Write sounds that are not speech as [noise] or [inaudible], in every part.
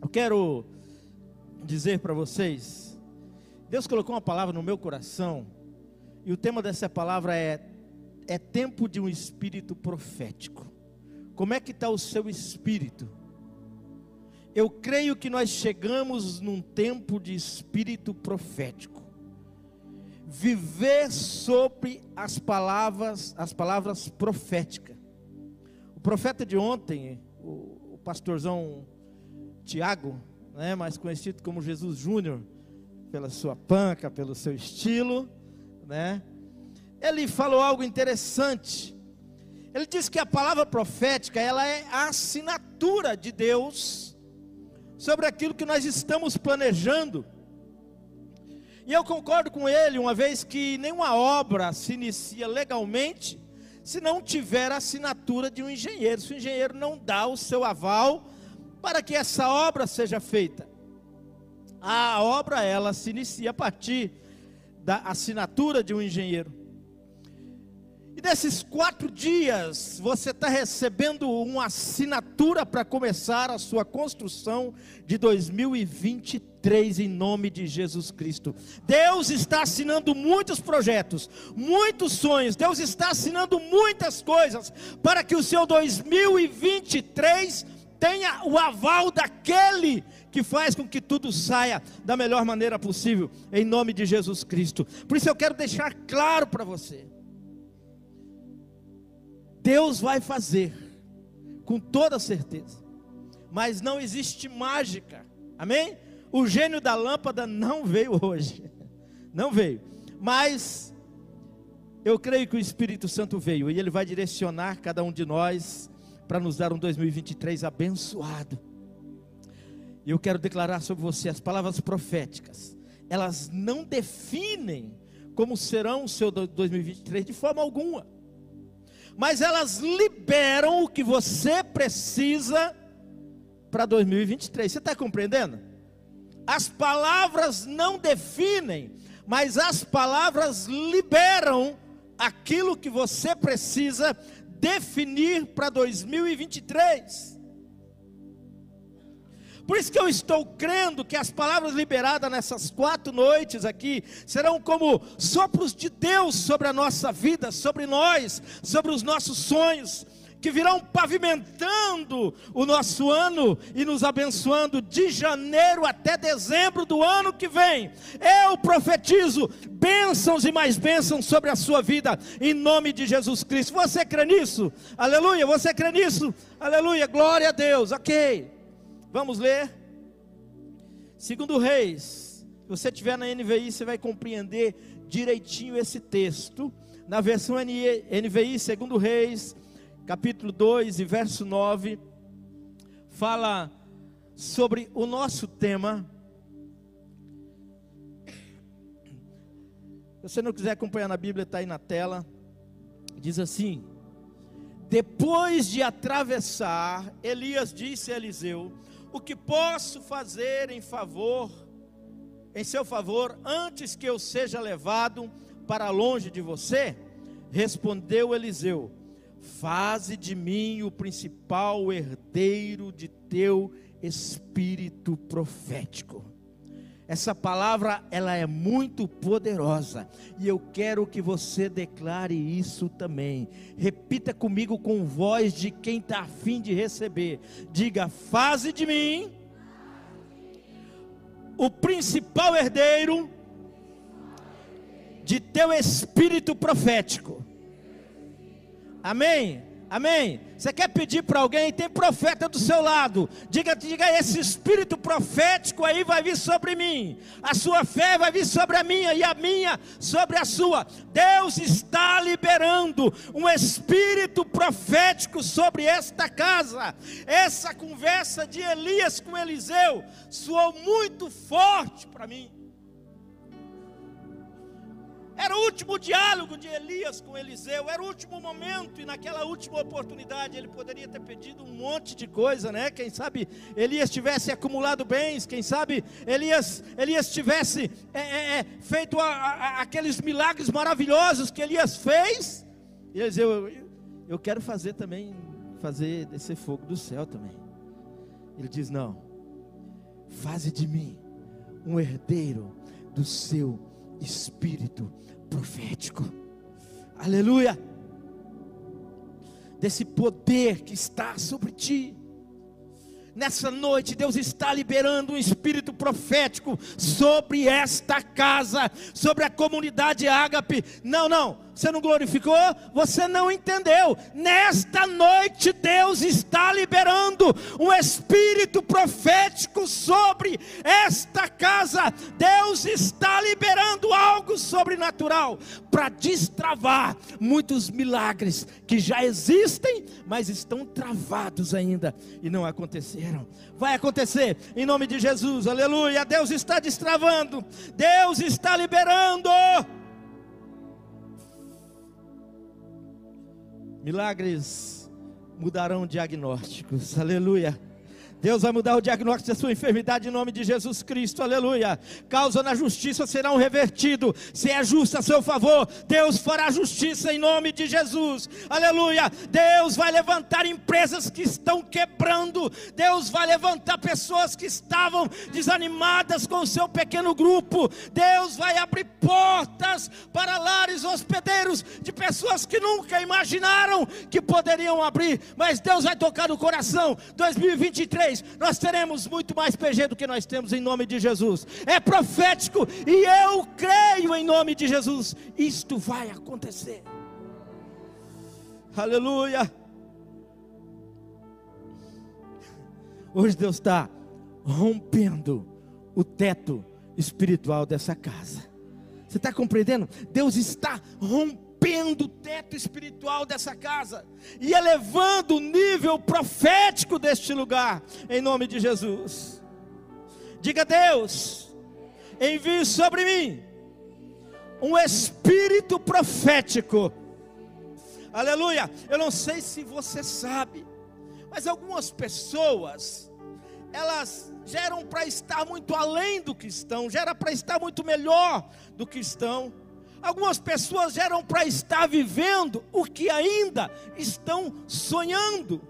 Eu quero dizer para vocês, Deus colocou uma palavra no meu coração, e o tema dessa palavra é é tempo de um espírito profético. Como é que está o seu espírito? Eu creio que nós chegamos num tempo de espírito profético. Viver sobre as palavras, as palavras proféticas. O profeta de ontem, o, o pastorzão Tiago, né, mais conhecido como Jesus Júnior, pela sua panca, pelo seu estilo, né? Ele falou algo interessante. Ele disse que a palavra profética, ela é a assinatura de Deus sobre aquilo que nós estamos planejando. E eu concordo com ele, uma vez que nenhuma obra se inicia legalmente se não tiver a assinatura de um engenheiro. Se o engenheiro não dá o seu aval para que essa obra seja feita. A obra ela se inicia a partir da assinatura de um engenheiro. E nesses quatro dias, você está recebendo uma assinatura para começar a sua construção de 2023 em nome de Jesus Cristo. Deus está assinando muitos projetos, muitos sonhos. Deus está assinando muitas coisas para que o seu 2023 tenha o aval daquele que faz com que tudo saia da melhor maneira possível, em nome de Jesus Cristo. Por isso eu quero deixar claro para você Deus vai fazer, com toda certeza, mas não existe mágica, amém? O gênio da lâmpada não veio hoje, [laughs] não veio, mas eu creio que o Espírito Santo veio e ele vai direcionar cada um de nós para nos dar um 2023 abençoado. E eu quero declarar sobre você as palavras proféticas, elas não definem como serão o seu 2023 de forma alguma mas elas liberam o que você precisa para 2023. Você está compreendendo? As palavras não definem, mas as palavras liberam aquilo que você precisa definir para 2023. Por isso que eu estou crendo que as palavras liberadas nessas quatro noites aqui serão como sopros de Deus sobre a nossa vida, sobre nós, sobre os nossos sonhos, que virão pavimentando o nosso ano e nos abençoando de janeiro até dezembro do ano que vem. Eu profetizo bênçãos e mais bênçãos sobre a sua vida, em nome de Jesus Cristo. Você crê nisso? Aleluia. Você crê nisso? Aleluia. Glória a Deus. Ok. Vamos ler. Segundo Reis, se você tiver na NVI, você vai compreender direitinho esse texto. Na versão NVI, segundo Reis, capítulo 2 e verso 9, fala sobre o nosso tema. Se você não quiser acompanhar na Bíblia, está aí na tela. Diz assim: Depois de atravessar, Elias disse a Eliseu: o que posso fazer em favor, em seu favor, antes que eu seja levado para longe de você? Respondeu Eliseu: Faze de mim o principal herdeiro de teu espírito profético. Essa palavra ela é muito poderosa e eu quero que você declare isso também. Repita comigo com voz de quem está afim de receber. Diga: faze de mim o principal herdeiro de teu espírito profético. Amém. Amém? Você quer pedir para alguém? Tem profeta do seu lado. Diga, diga, esse espírito profético aí vai vir sobre mim. A sua fé vai vir sobre a minha e a minha sobre a sua. Deus está liberando um espírito profético sobre esta casa. Essa conversa de Elias com Eliseu soou muito forte para mim. Era o último diálogo de Elias com Eliseu, era o último momento, e naquela última oportunidade ele poderia ter pedido um monte de coisa, né? Quem sabe Elias tivesse acumulado bens, quem sabe Elias, Elias tivesse é, é, é feito a, a, aqueles milagres maravilhosos que Elias fez. E Eliseu, eu, eu quero fazer também, fazer descer fogo do céu também. Ele diz: Não, faze de mim um herdeiro do seu espírito profético. Aleluia! Desse poder que está sobre ti. Nessa noite, Deus está liberando um espírito profético sobre esta casa, sobre a comunidade ágape. Não, não você não glorificou, você não entendeu. Nesta noite, Deus está liberando um espírito profético sobre esta casa. Deus está liberando algo sobrenatural para destravar muitos milagres que já existem, mas estão travados ainda e não aconteceram. Vai acontecer em nome de Jesus, aleluia. Deus está destravando, Deus está liberando. Milagres mudarão diagnósticos, aleluia. Deus vai mudar o diagnóstico da sua enfermidade em nome de Jesus Cristo, aleluia. Causa na justiça serão revertido. Se é justo a seu favor, Deus fará justiça em nome de Jesus, aleluia. Deus vai levantar empresas que estão quebrando. Deus vai levantar pessoas que estavam desanimadas com o seu pequeno grupo. Deus vai abrir portas para lares hospedeiros de pessoas que nunca imaginaram que poderiam abrir, mas Deus vai tocar no coração. 2023 nós teremos muito mais PG do que nós temos em nome de Jesus. É profético e eu creio em nome de Jesus. Isto vai acontecer. Aleluia. Hoje Deus está rompendo o teto espiritual dessa casa. Você está compreendendo? Deus está rompendo rompendo o teto espiritual dessa casa e elevando o nível profético deste lugar, em nome de Jesus. Diga Deus, envie sobre mim um espírito profético. Aleluia. Eu não sei se você sabe, mas algumas pessoas elas já eram para estar muito além do que estão, já era para estar muito melhor do que estão Algumas pessoas eram para estar vivendo o que ainda estão sonhando.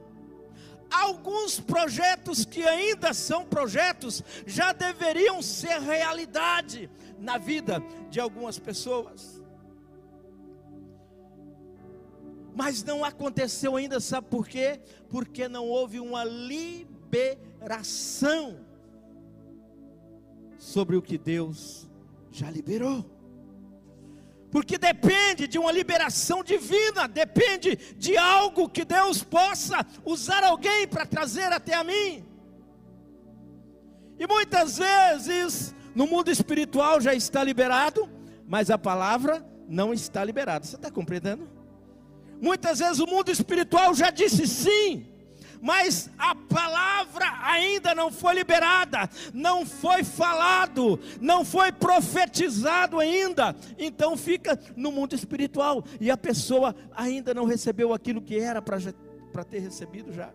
Alguns projetos que ainda são projetos já deveriam ser realidade na vida de algumas pessoas. Mas não aconteceu ainda, sabe por quê? Porque não houve uma liberação sobre o que Deus já liberou porque depende de uma liberação divina, depende de algo que Deus possa usar alguém para trazer até a mim. E muitas vezes, no mundo espiritual já está liberado, mas a palavra não está liberada. Você está compreendendo? Muitas vezes o mundo espiritual já disse sim, mas a palavra ainda não foi liberada, não foi falado, não foi profetizado ainda. Então fica no mundo espiritual e a pessoa ainda não recebeu aquilo que era para ter recebido já.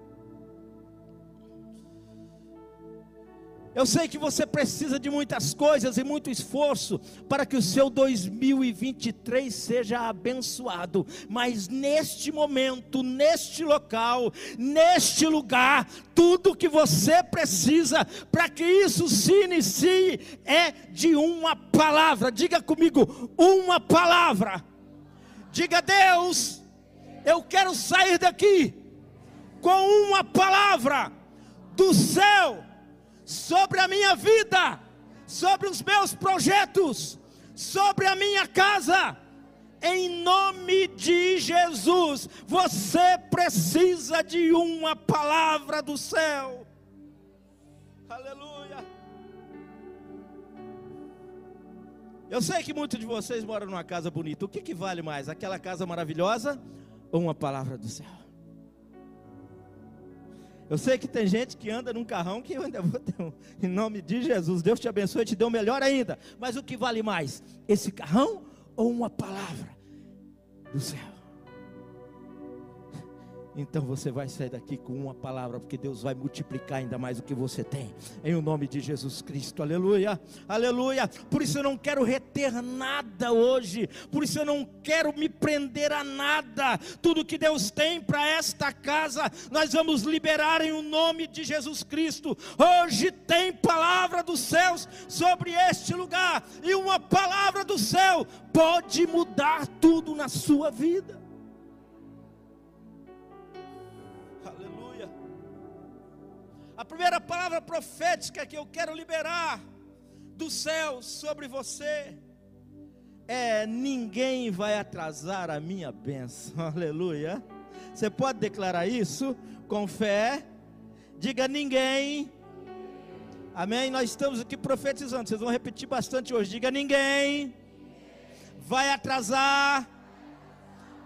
Eu sei que você precisa de muitas coisas e muito esforço para que o seu 2023 seja abençoado, mas neste momento, neste local, neste lugar, tudo que você precisa para que isso se inicie é de uma palavra. Diga comigo, uma palavra. Diga, Deus, eu quero sair daqui com uma palavra do céu sobre a minha vida, sobre os meus projetos, sobre a minha casa. Em nome de Jesus, você precisa de uma palavra do céu. Aleluia. Eu sei que muitos de vocês moram numa casa bonita. O que, que vale mais? Aquela casa maravilhosa ou uma palavra do céu? Eu sei que tem gente que anda num carrão que eu ainda vou ter um, em nome de Jesus. Deus te abençoe e te deu melhor ainda. Mas o que vale mais? Esse carrão ou uma palavra do céu? Então você vai sair daqui com uma palavra, porque Deus vai multiplicar ainda mais o que você tem, em o nome de Jesus Cristo, aleluia, aleluia. Por isso eu não quero reter nada hoje, por isso eu não quero me prender a nada. Tudo que Deus tem para esta casa, nós vamos liberar em o nome de Jesus Cristo. Hoje tem palavra dos céus sobre este lugar, e uma palavra do céu pode mudar tudo na sua vida. A primeira palavra profética que eu quero liberar dos céus sobre você é: ninguém vai atrasar a minha bênção. [laughs] Aleluia. Você pode declarar isso com fé? Diga ninguém. Amém? Nós estamos aqui profetizando. Vocês vão repetir bastante hoje. Diga ninguém vai atrasar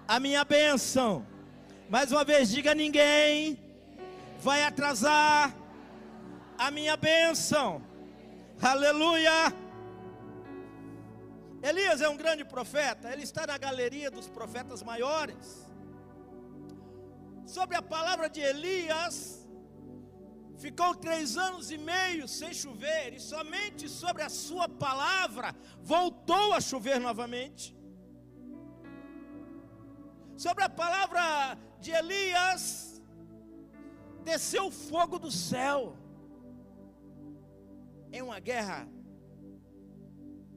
a minha bênção. Mais uma vez, diga ninguém vai atrasar a minha bênção. Aleluia. Elias é um grande profeta, ele está na galeria dos profetas maiores. Sobre a palavra de Elias, ficou três anos e meio sem chover, e somente sobre a sua palavra voltou a chover novamente. Sobre a palavra de Elias, desceu fogo do céu, em uma guerra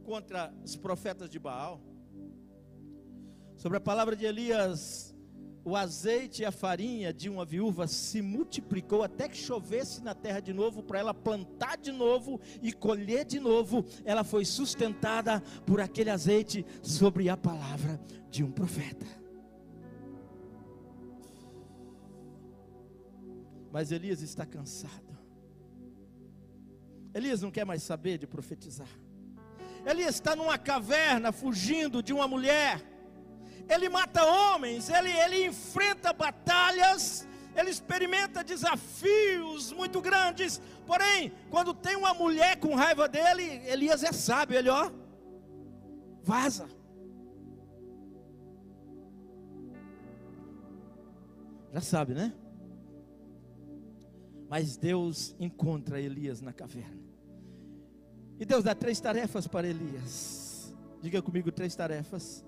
contra os profetas de Baal. Sobre a palavra de Elias, o azeite e a farinha de uma viúva se multiplicou até que chovesse na terra de novo, para ela plantar de novo e colher de novo. Ela foi sustentada por aquele azeite sobre a palavra de um profeta. Mas Elias está cansado. Elias não quer mais saber de profetizar. Elias está numa caverna fugindo de uma mulher. Ele mata homens, ele, ele enfrenta batalhas, ele experimenta desafios muito grandes. Porém, quando tem uma mulher com raiva dele, Elias é sábio, ele ó, vaza. Já sabe, né? Mas Deus encontra Elias na caverna. E Deus dá três tarefas para Elias. Diga comigo três tarefas.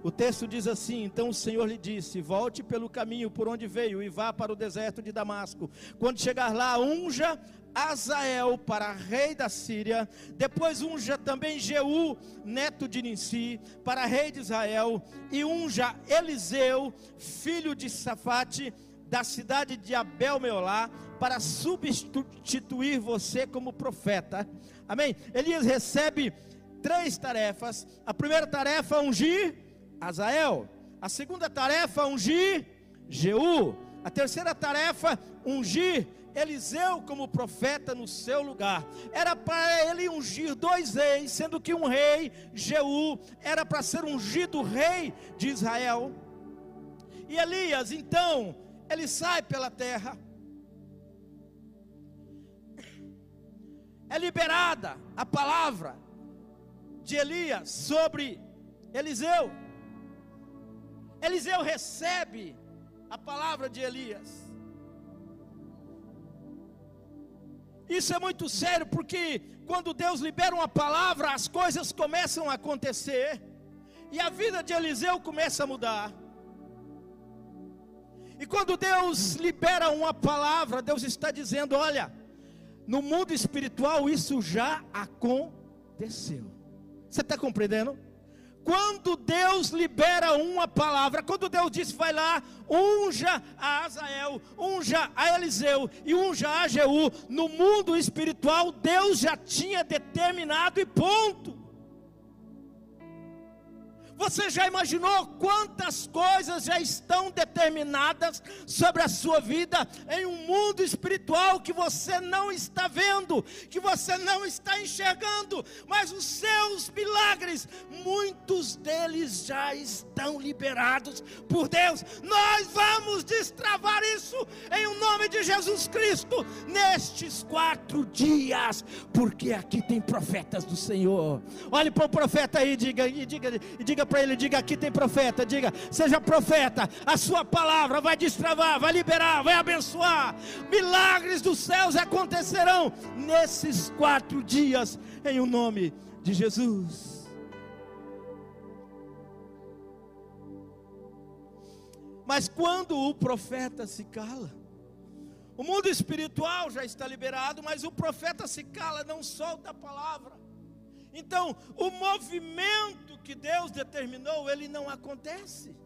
O texto diz assim: Então o Senhor lhe disse: Volte pelo caminho por onde veio e vá para o deserto de Damasco. Quando chegar lá, unja Azael para rei da Síria. Depois unja também Jeú, neto de Ninsi, para rei de Israel. E unja Eliseu, filho de Safate, da cidade de Abel Meolá para substituir você como profeta. Amém? Elias recebe três tarefas. A primeira tarefa ungir Azael. A segunda tarefa ungir Jeú. A terceira tarefa ungir Eliseu como profeta no seu lugar. Era para ele ungir dois reis, sendo que um rei, Jeú, era para ser ungido rei de Israel. E Elias, então, ele sai pela terra. É liberada a palavra de Elias sobre Eliseu. Eliseu recebe a palavra de Elias. Isso é muito sério, porque quando Deus libera uma palavra, as coisas começam a acontecer, e a vida de Eliseu começa a mudar. E quando Deus libera uma palavra, Deus está dizendo: olha, no mundo espiritual isso já aconteceu. Você está compreendendo? Quando Deus libera uma palavra, quando Deus diz, vai lá, unja a Azael, unja a Eliseu e unja a Jeú, no mundo espiritual, Deus já tinha determinado e ponto. Você já imaginou quantas coisas já estão determinadas sobre a sua vida em um mundo espiritual que você não está vendo, que você não está enxergando, mas os seus milagres, muitos deles já estão liberados por Deus. Nós vamos destravar isso em o nome de Jesus Cristo nestes quatro dias, porque aqui tem profetas do Senhor. Olhe para o profeta aí, diga e diga e diga para ele, diga aqui tem profeta, diga, seja profeta, a sua palavra vai destravar, vai liberar, vai abençoar. Milagres dos céus acontecerão nesses quatro dias, em o nome de Jesus. Mas quando o profeta se cala, O mundo espiritual já está liberado, mas o profeta se cala, não solta a palavra. Então, o movimento que Deus determinou, ele não acontece.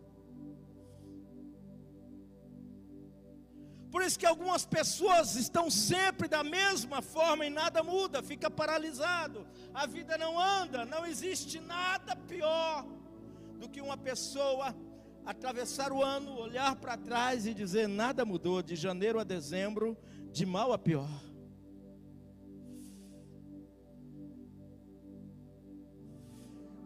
Por isso que algumas pessoas estão sempre da mesma forma e nada muda, fica paralisado. A vida não anda, não existe nada pior do que uma pessoa atravessar o ano, olhar para trás e dizer: nada mudou de janeiro a dezembro, de mal a pior.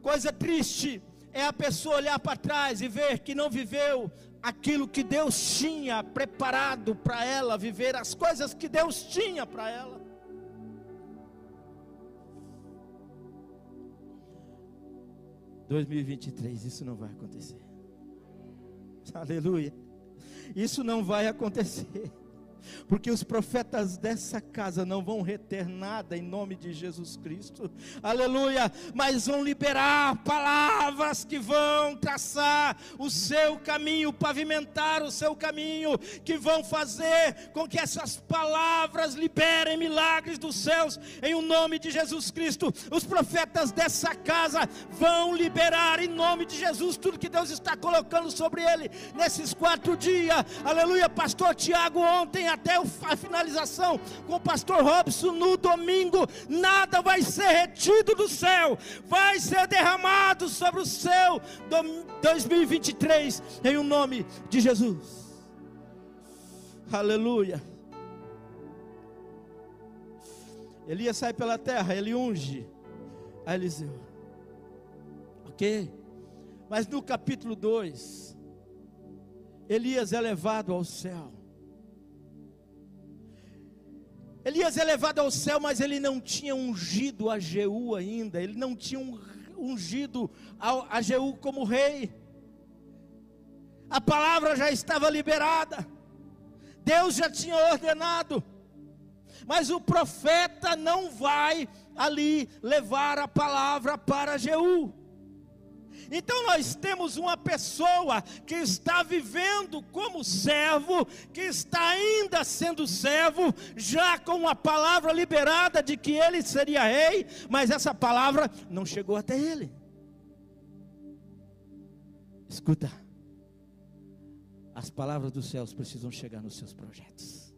Coisa triste é a pessoa olhar para trás e ver que não viveu aquilo que Deus tinha preparado para ela viver, as coisas que Deus tinha para ela. (2023) isso não vai acontecer. Aleluia. Isso não vai acontecer porque os profetas dessa casa não vão reter nada em nome de Jesus Cristo, aleluia, mas vão liberar palavras que vão traçar o seu caminho, pavimentar o seu caminho, que vão fazer com que essas palavras liberem milagres dos céus, em o nome de Jesus Cristo. Os profetas dessa casa vão liberar em nome de Jesus tudo que Deus está colocando sobre ele nesses quatro dias, aleluia. Pastor Tiago, ontem até a finalização com o pastor Robson no domingo, nada vai ser retido do céu, vai ser derramado sobre o céu 2023, em o um nome de Jesus. Aleluia. Elias sai pela terra, ele unge a Eliseu. Ok? Mas no capítulo 2, Elias é levado ao céu. Elias é levado ao céu, mas ele não tinha ungido a Jeú ainda, ele não tinha ungido a Jeú como rei. A palavra já estava liberada, Deus já tinha ordenado, mas o profeta não vai ali levar a palavra para Jeú. Então nós temos uma pessoa que está vivendo como servo, que está ainda sendo servo, já com a palavra liberada de que ele seria rei, mas essa palavra não chegou até ele. Escuta, as palavras dos céus precisam chegar nos seus projetos.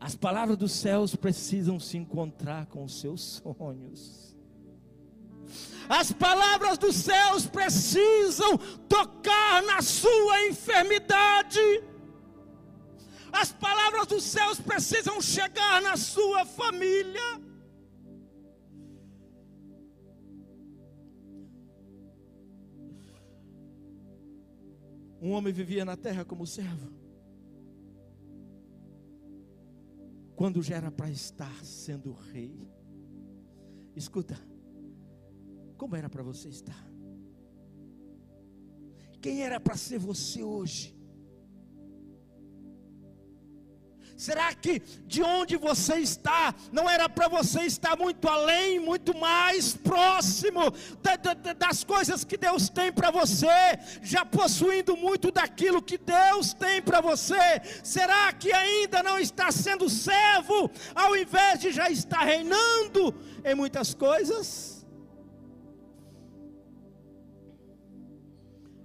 As palavras dos céus precisam se encontrar com os seus sonhos. As palavras dos céus precisam tocar na sua enfermidade. As palavras dos céus precisam chegar na sua família. Um homem vivia na terra como servo. Quando já era para estar sendo rei. Escuta. Como era para você estar? Quem era para ser você hoje? Será que de onde você está, não era para você estar muito além, muito mais próximo da, da, das coisas que Deus tem para você, já possuindo muito daquilo que Deus tem para você? Será que ainda não está sendo servo, ao invés de já estar reinando em muitas coisas?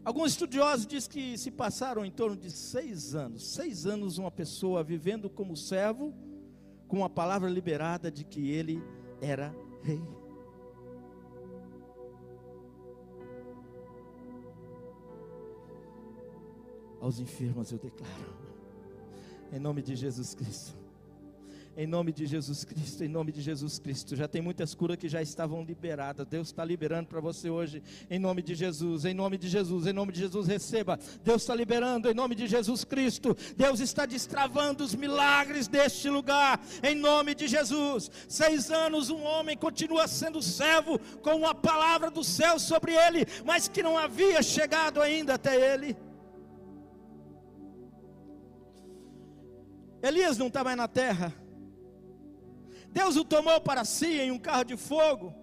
Alguns estudiosos dizem que se passaram em torno de seis anos, seis anos uma pessoa vivendo como servo, com a palavra liberada de que ele era rei. Aos enfermos eu declaro, em nome de Jesus Cristo, em nome de Jesus Cristo, em nome de Jesus Cristo. Já tem muitas curas que já estavam liberadas. Deus está liberando para você hoje, em nome de Jesus, em nome de Jesus, em nome de Jesus, receba. Deus está liberando em nome de Jesus Cristo. Deus está destravando os milagres deste lugar, em nome de Jesus. Seis anos, um homem continua sendo servo, com uma palavra do céu sobre ele, mas que não havia chegado ainda até ele. Elias não está mais na terra. Deus o tomou para si em um carro de fogo.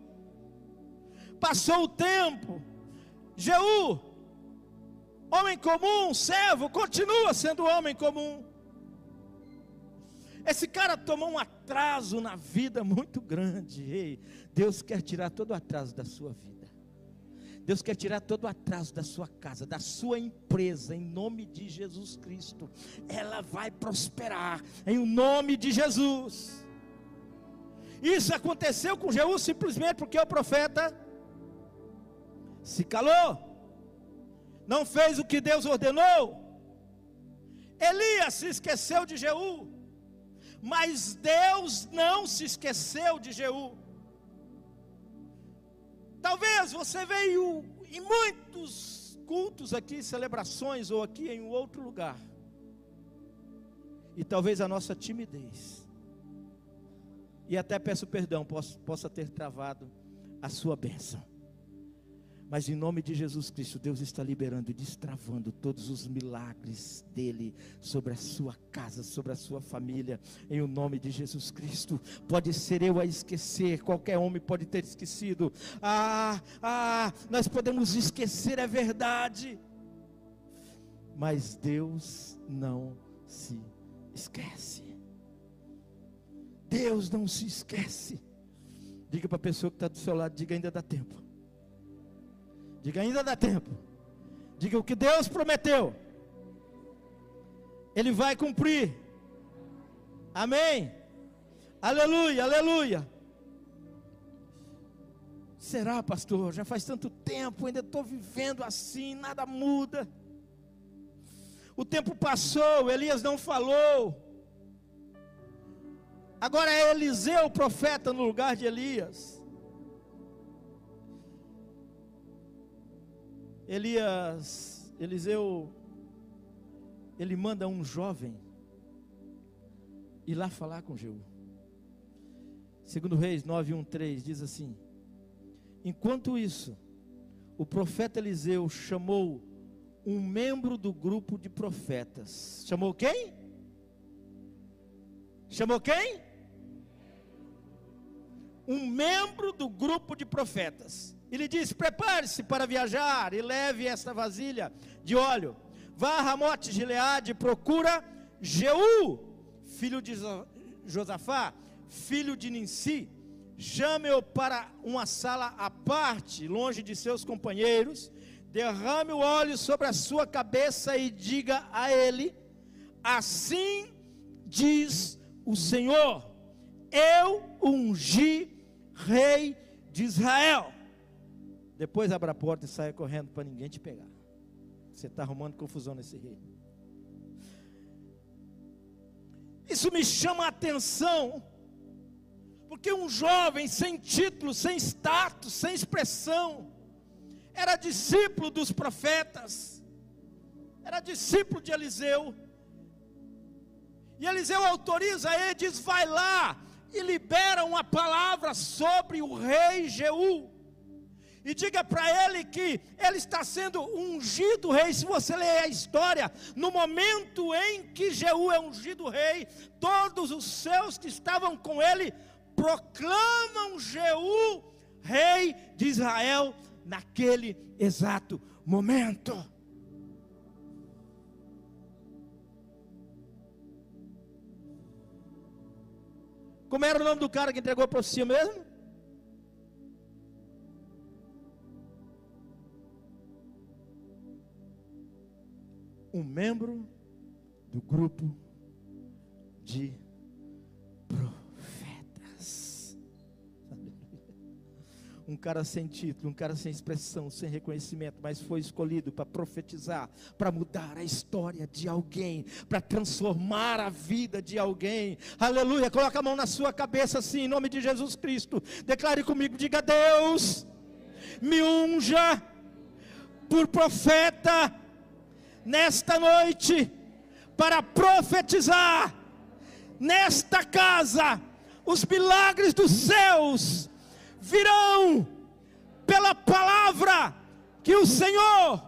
Passou o tempo. Jeú, homem comum, servo, continua sendo homem comum. Esse cara tomou um atraso na vida muito grande. Ei, Deus quer tirar todo o atraso da sua vida. Deus quer tirar todo o atraso da sua casa, da sua empresa, em nome de Jesus Cristo. Ela vai prosperar, em nome de Jesus. Isso aconteceu com Jeú simplesmente porque o profeta se calou, não fez o que Deus ordenou. Elias se esqueceu de Jeú, mas Deus não se esqueceu de Jeú. Talvez você veio em muitos cultos aqui, celebrações, ou aqui em outro lugar, e talvez a nossa timidez, e até peço perdão, possa, possa ter travado a sua bênção. Mas em nome de Jesus Cristo, Deus está liberando e destravando todos os milagres dele sobre a sua casa, sobre a sua família, em o nome de Jesus Cristo. Pode ser eu a esquecer, qualquer homem pode ter esquecido. Ah, ah, nós podemos esquecer, é verdade. Mas Deus não se esquece. Deus não se esquece. Diga para a pessoa que está do seu lado, diga ainda dá tempo. Diga, ainda dá tempo. Diga o que Deus prometeu. Ele vai cumprir. Amém. Aleluia, aleluia. Será, pastor? Já faz tanto tempo, ainda estou vivendo assim, nada muda. O tempo passou, Elias não falou. Agora é Eliseu o profeta no lugar de Elias. Elias, Eliseu, ele manda um jovem ir lá falar com Jeú. Segundo Reis 9:13 diz assim: Enquanto isso, o profeta Eliseu chamou um membro do grupo de profetas. Chamou quem? Chamou quem? Um membro do grupo de profetas. Ele disse: Prepare-se para viajar e leve esta vasilha de óleo. Vá a Ramote Gileade e procura Jeú, filho de Josafá, filho de Ninsi. Chame-o para uma sala à parte, longe de seus companheiros. Derrame o óleo sobre a sua cabeça e diga a ele: Assim diz o Senhor: Eu ungi rei de Israel. Depois abra a porta e saia correndo para ninguém te pegar. Você está arrumando confusão nesse reino. Isso me chama a atenção, porque um jovem sem título, sem status, sem expressão, era discípulo dos profetas, era discípulo de Eliseu. E Eliseu autoriza ele, diz: vai lá e libera uma palavra sobre o rei Jeú e diga para ele que ele está sendo ungido rei. Se você ler a história, no momento em que Jeú é ungido rei, todos os seus que estavam com ele proclamam Jeú rei de Israel naquele exato momento. Como era o nome do cara que entregou a profecia mesmo? um membro do grupo de profetas. Um cara sem título, um cara sem expressão, sem reconhecimento, mas foi escolhido para profetizar, para mudar a história de alguém, para transformar a vida de alguém. Aleluia! Coloca a mão na sua cabeça assim, em nome de Jesus Cristo. Declare comigo, diga: Deus, me unja por profeta nesta noite para profetizar nesta casa os milagres dos céus virão pela palavra que o Senhor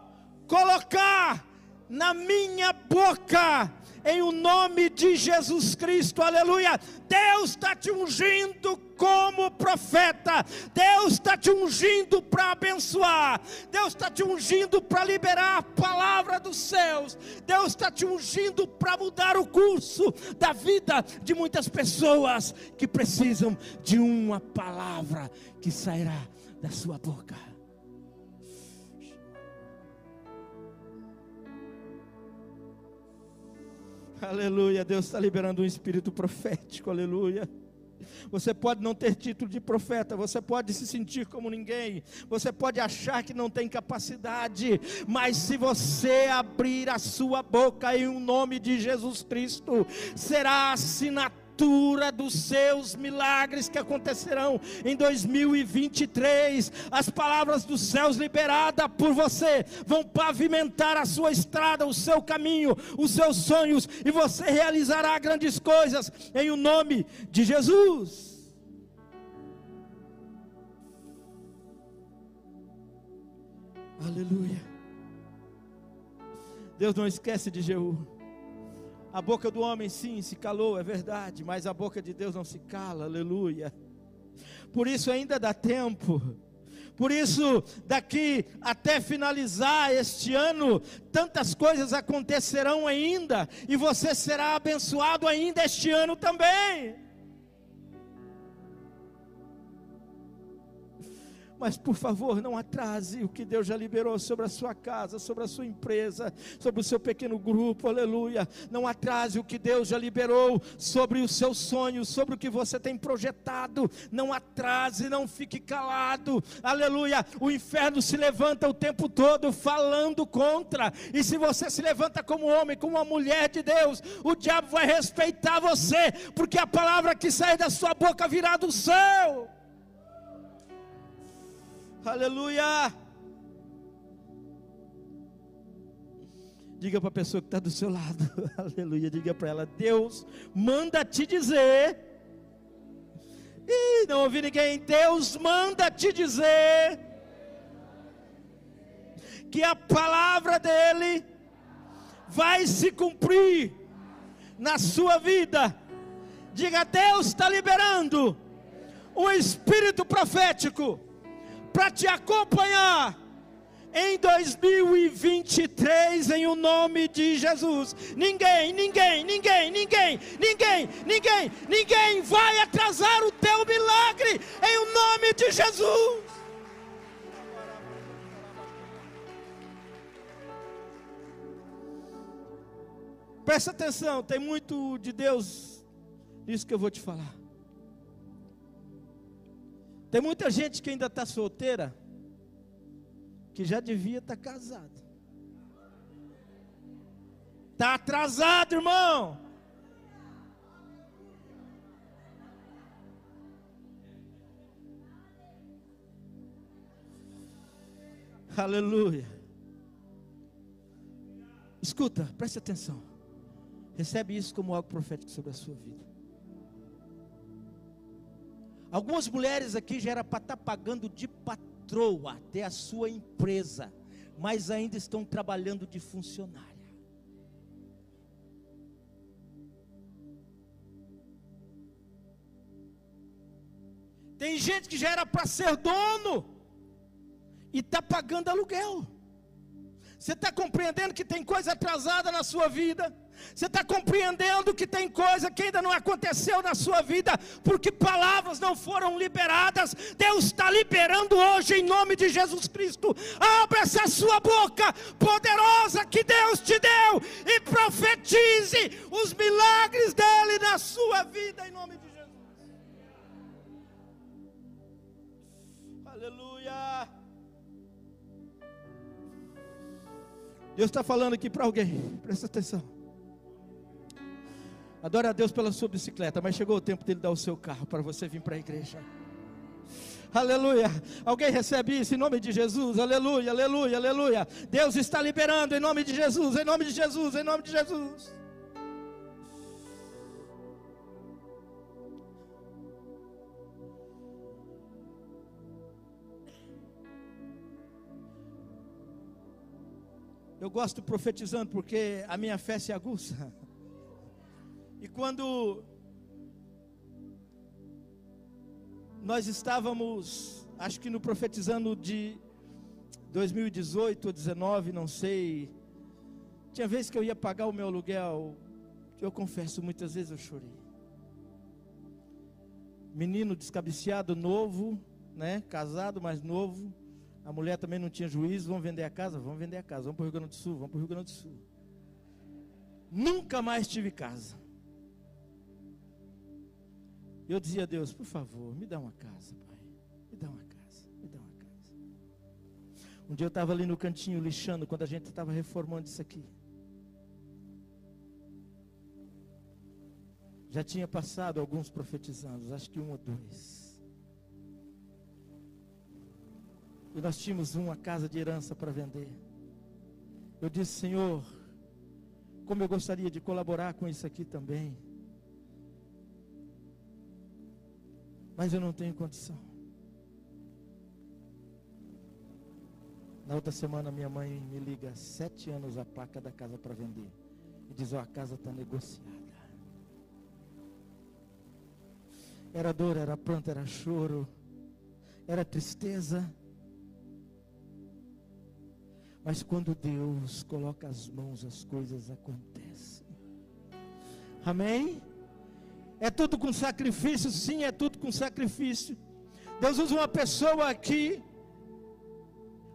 colocar na minha boca em o nome de Jesus Cristo, aleluia. Deus está te ungindo como profeta, Deus está te ungindo para abençoar, Deus está te ungindo para liberar a palavra dos céus, Deus está te ungindo para mudar o curso da vida de muitas pessoas que precisam de uma palavra que sairá da sua boca. Aleluia, Deus está liberando um espírito profético, aleluia. Você pode não ter título de profeta, você pode se sentir como ninguém, você pode achar que não tem capacidade, mas se você abrir a sua boca em um nome de Jesus Cristo, será assinatura dos seus milagres que acontecerão em 2023. As palavras dos céus liberadas por você vão pavimentar a sua estrada, o seu caminho, os seus sonhos, e você realizará grandes coisas em o nome de Jesus. Aleluia. Deus não esquece de Jeú. A boca do homem sim se calou, é verdade, mas a boca de Deus não se cala, aleluia. Por isso ainda dá tempo. Por isso, daqui até finalizar este ano, tantas coisas acontecerão ainda, e você será abençoado ainda este ano também. Mas por favor, não atrase o que Deus já liberou sobre a sua casa, sobre a sua empresa, sobre o seu pequeno grupo, aleluia. Não atrase o que Deus já liberou sobre os seus sonhos, sobre o que você tem projetado. Não atrase, não fique calado, aleluia. O inferno se levanta o tempo todo falando contra, e se você se levanta como homem, como uma mulher de Deus, o diabo vai respeitar você, porque a palavra que sai da sua boca virá do céu. Aleluia. Diga para a pessoa que está do seu lado, [laughs] aleluia. Diga para ela: Deus manda te dizer. Ih, não ouvi ninguém. Deus manda te dizer que a palavra dEle vai se cumprir na sua vida. Diga: Deus está liberando um espírito profético para te acompanhar em 2023 em o nome de Jesus. Ninguém, ninguém, ninguém, ninguém, ninguém, ninguém, ninguém vai atrasar o teu milagre em o nome de Jesus. Presta atenção, tem muito de Deus nisso que eu vou te falar. Tem muita gente que ainda está solteira, que já devia estar tá casada. Está atrasado, irmão. Aleluia. Escuta, preste atenção. Recebe isso como algo profético sobre a sua vida. Algumas mulheres aqui já era para estar tá pagando de patroa até a sua empresa, mas ainda estão trabalhando de funcionária. Tem gente que já era para ser dono e está pagando aluguel. Você está compreendendo que tem coisa atrasada na sua vida? Você está compreendendo que tem coisa que ainda não aconteceu na sua vida, porque palavras não foram liberadas. Deus está liberando hoje em nome de Jesus Cristo. Abra essa sua boca poderosa que Deus te deu e profetize os milagres dele na sua vida em nome de Jesus. Aleluia. Deus está falando aqui para alguém, presta atenção. Adore a Deus pela sua bicicleta, mas chegou o tempo dele dar o seu carro para você vir para a igreja. Aleluia. Alguém recebe isso em nome de Jesus? Aleluia, aleluia, aleluia. Deus está liberando em nome de Jesus, em nome de Jesus, em nome de Jesus. Eu gosto profetizando porque a minha fé se aguça. Quando nós estávamos, acho que no profetizando de 2018 ou 19, não sei. Tinha vezes que eu ia pagar o meu aluguel, eu confesso, muitas vezes eu chorei. Menino descabiciado, novo, né? Casado, mais novo. A mulher também não tinha juízo. Vamos vender a casa? Vamos vender a casa. Vamos para o Rio Grande do Sul. Vamos para o Rio Grande do Sul. Nunca mais tive casa. Eu dizia a Deus, por favor, me dá uma casa, Pai. Me dá uma casa, me dá uma casa. Um dia eu estava ali no cantinho lixando, quando a gente estava reformando isso aqui. Já tinha passado alguns profetizando, acho que um ou dois. E nós tínhamos uma casa de herança para vender. Eu disse, Senhor, como eu gostaria de colaborar com isso aqui também. Mas eu não tenho condição. Na outra semana minha mãe me liga sete anos a placa da casa para vender. E diz, ó, oh, a casa está negociada. Era dor, era pranto, era choro, era tristeza. Mas quando Deus coloca as mãos, as coisas acontecem. Amém? É tudo com sacrifício? Sim, é tudo com sacrifício. Deus usa uma pessoa aqui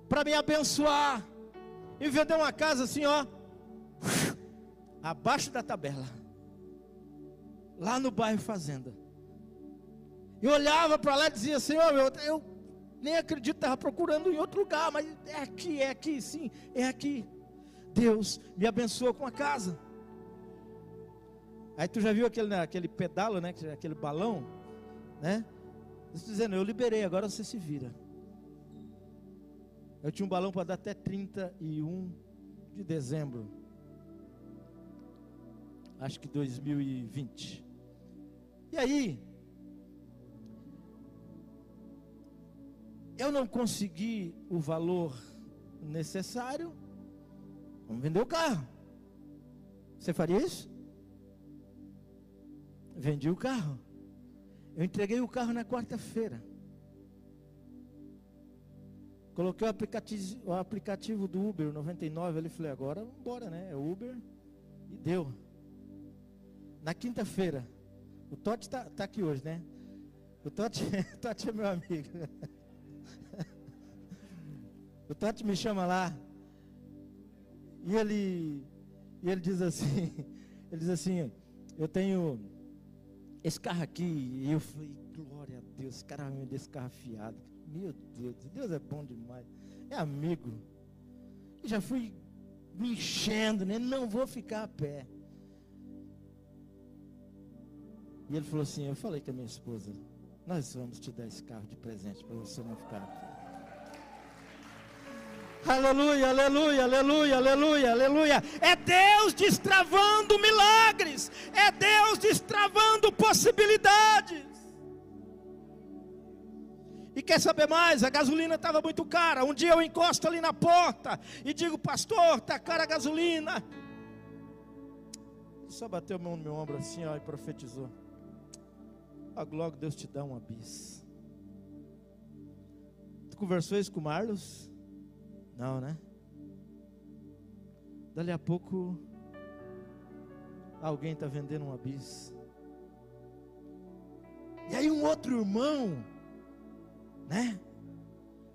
para me abençoar e vender uma casa assim, ó, abaixo da tabela, lá no bairro Fazenda. Eu olhava para lá e dizia: Senhor, eu, eu nem acredito, estava procurando em outro lugar, mas é aqui, é aqui, sim, é aqui. Deus me abençoou com a casa. Aí tu já viu aquele, né, aquele pedalo, né? Aquele balão, né? Estou dizendo, eu liberei, agora você se vira. Eu tinha um balão para dar até 31 de dezembro. Acho que 2020. E aí, eu não consegui o valor necessário. Vamos vender o carro. Você faria isso? Vendi o carro. Eu entreguei o carro na quarta-feira. Coloquei o aplicativo, o aplicativo do Uber 99 ali, falei, agora embora, né? É Uber. E deu. Na quinta-feira, o Totti está tá aqui hoje, né? O Totti, [laughs] Totti é meu amigo. o Totti me chama lá. E ele, e ele diz assim, [laughs] ele diz assim, eu tenho esse carro aqui, eu falei, glória a Deus, esse cara me vender esse carro afiado. Meu Deus, Deus é bom demais. É amigo. E já fui me enchendo, né? Não vou ficar a pé. E ele falou assim: Eu falei com a minha esposa, nós vamos te dar esse carro de presente para você não ficar a pé. Aleluia, aleluia, aleluia, aleluia, aleluia. É Deus destravando milagres. É Deus destravando possibilidades. E quer saber mais? A gasolina estava muito cara. Um dia eu encosto ali na porta e digo, pastor, está cara a gasolina. Ele só bateu a mão no meu ombro assim ó, e profetizou. Ah, logo Deus te dá um bis. Tu conversou isso com o Marlos? Não, né? Dali a pouco, alguém está vendendo um bis. E aí um outro irmão, né?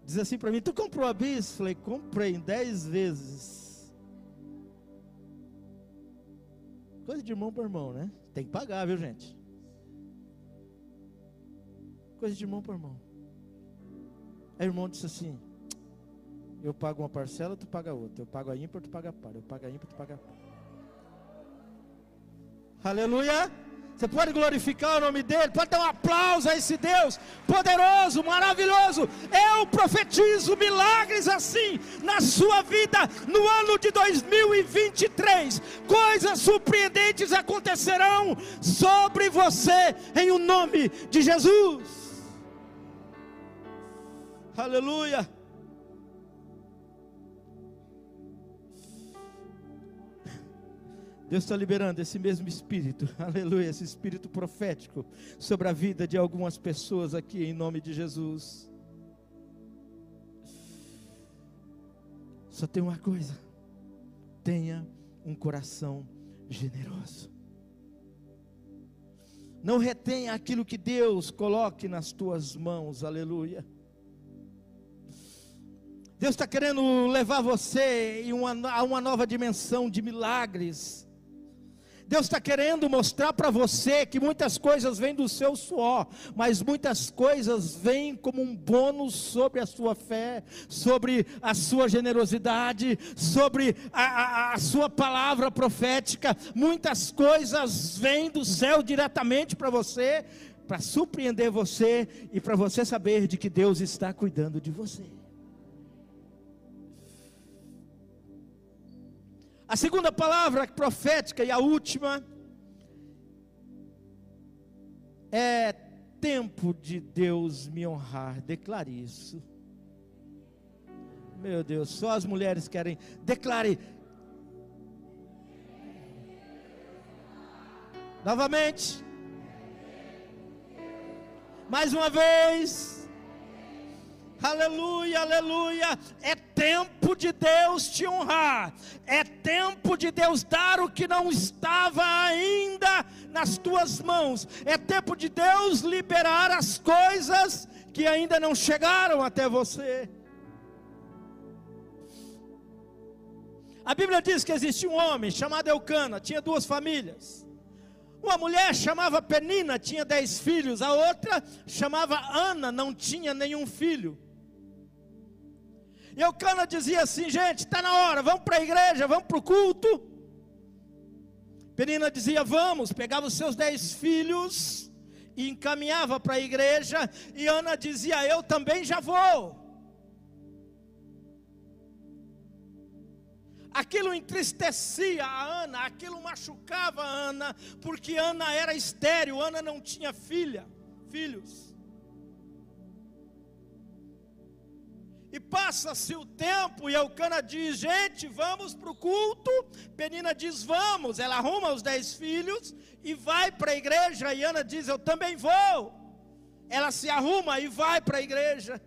Diz assim para mim, tu comprou a bis? Falei, comprei em dez vezes. Coisa de irmão para irmão, né? Tem que pagar, viu gente? Coisa de irmão para irmão. Aí o irmão disse assim, eu pago uma parcela, tu paga outra. Eu pago a ímpar, tu paga par. Eu pago a ímpar, tu paga par. Aleluia! Você pode glorificar o nome dele, pode dar um aplauso a esse Deus poderoso, maravilhoso. Eu profetizo milagres assim na sua vida no ano de 2023. Coisas surpreendentes acontecerão sobre você em o nome de Jesus. Aleluia. Deus está liberando esse mesmo espírito, [laughs] aleluia, esse espírito profético sobre a vida de algumas pessoas aqui, em nome de Jesus. Só tem uma coisa: tenha um coração generoso. Não retenha aquilo que Deus coloque nas tuas mãos, aleluia. Deus está querendo levar você a uma nova dimensão de milagres. Deus está querendo mostrar para você que muitas coisas vêm do seu suor, mas muitas coisas vêm como um bônus sobre a sua fé, sobre a sua generosidade, sobre a, a, a sua palavra profética. Muitas coisas vêm do céu diretamente para você, para surpreender você e para você saber de que Deus está cuidando de você. A segunda palavra profética e a última é tempo de Deus me honrar. Declare isso. Meu Deus, só as mulheres querem. Declare. Novamente. Mais uma vez. Aleluia, aleluia. É tempo de Deus te honrar. É tempo de Deus dar o que não estava ainda nas tuas mãos. É tempo de Deus liberar as coisas que ainda não chegaram até você. A Bíblia diz que existia um homem chamado Eucana, tinha duas famílias. Uma mulher chamava Penina, tinha dez filhos. A outra chamava Ana, não tinha nenhum filho. E Eucana dizia assim: gente, está na hora, vamos para a igreja, vamos para o culto. Penina dizia: vamos, pegava os seus dez filhos e encaminhava para a igreja. E Ana dizia: eu também já vou. Aquilo entristecia a Ana, aquilo machucava a Ana, porque Ana era estéril, Ana não tinha filha, filhos. E passa-se o tempo e Eucana diz: gente, vamos para o culto. Penina diz: vamos. Ela arruma os dez filhos e vai para a igreja. E Ana diz: eu também vou. Ela se arruma e vai para a igreja.